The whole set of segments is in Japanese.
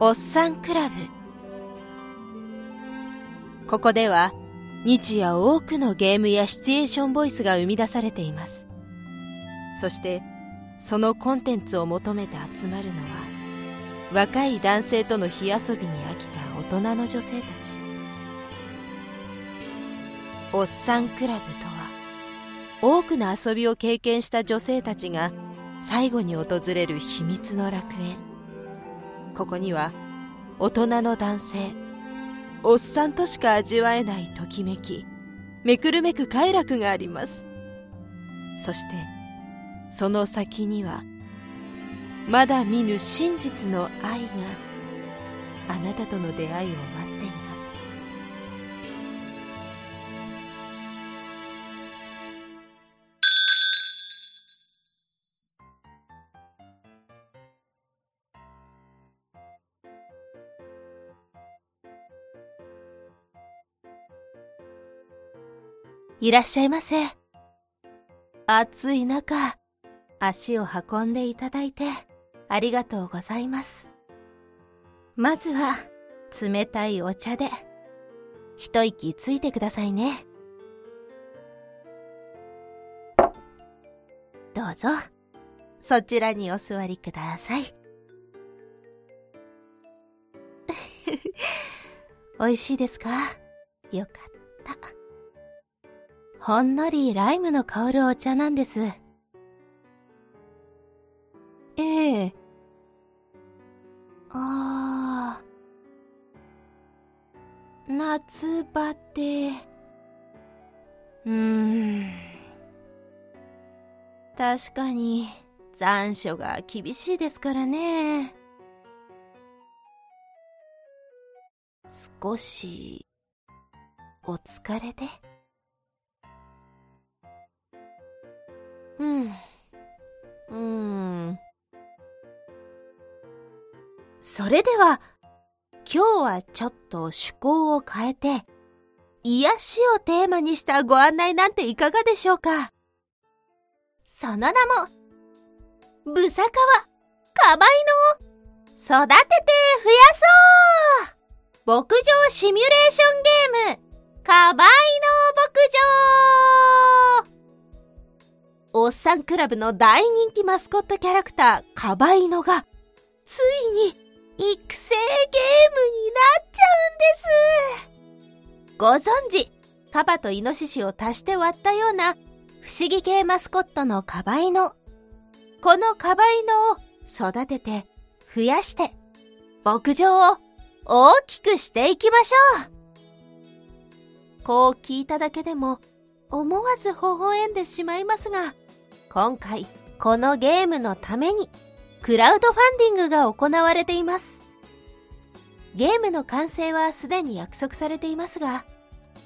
おっさんクラブ。ここでは日夜多くのゲームやシチュエーションボイスが生み出されています。そしてそのコンテンツを求めて集まるのは若い男性との火遊びに飽きた大人の女性たち。おっさんクラブとは多くの遊びを経験した女性たちが最後に訪れる秘密の楽園。ここには大人の男性おっさんとしか味わえないときめきめくるめく快楽があります。そしてその先にはまだ見ぬ真実の愛があなたとの出会いを待っていらっしゃいませ。暑い中足を運んでいただいてありがとうございます。まずは冷たいお茶で一息ついてくださいね。どうぞ。そちらにお座りください。美味しいですか？よかった。ほんのりライムの香るお茶なんです。ええ。ああ夏バテ。うーん。確かに残暑が厳しいですからね。少しお疲れで。それでは今日はちょっと趣向を変えて癒しをテーマにしたご案内なんていかがでしょうか？その名も、ブサカワ、カバイの、育てて増やそう！牧場シミュレーションゲーム、カバイの牧場！おっさんクラブの大人気マスコットキャラクター、カバイノが、ついに、ご存知、カバとイノシシを足して割ったような不思議系マスコットのカバイノ。このカバイノを育てて、増やして、牧場を大きくしていきましょう。こう聞いただけでも、思わず微笑んでしまいますが、今回、このゲームのために、クラウドファンディングが行われています。ゲームの完成はすでに約束されていますが、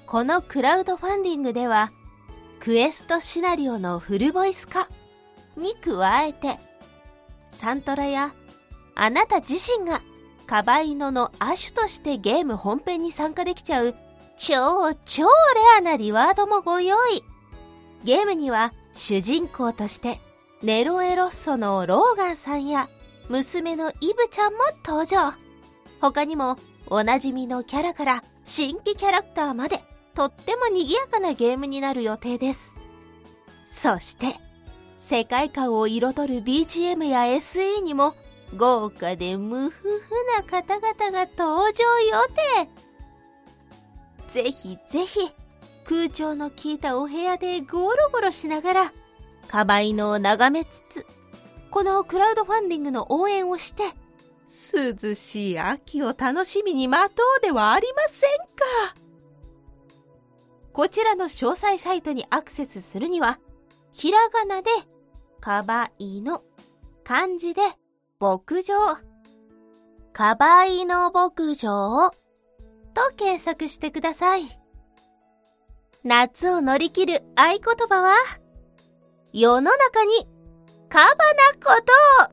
このクラウドファンディングでは、クエストシナリオのフルボイス化に加えて、サントラやあなた自身がカバイノの亜種としてゲーム本編に参加できちゃう超超レアなリワードもご用意。ゲームには主人公としてネロエロッソのローガンさんや娘のイブちゃんも登場。他にもおなじみのキャラから新規キャラクターまでとっても賑やかなゲームになる予定です。そして、世界観を彩る BGM や SE にも豪華で無夫婦な方々が登場予定。ぜひぜひ、空調の効いたお部屋でゴロゴロしながら、カバイノを眺めつつ、このクラウドファンディングの応援をして、涼しい秋を楽しみに待とうではありませんか。こちらの詳細サイトにアクセスするには、ひらがなで、かばいの、漢字で、牧場、かばいの牧場と検索してください。夏を乗り切る合言葉は、世の中に、カバなことを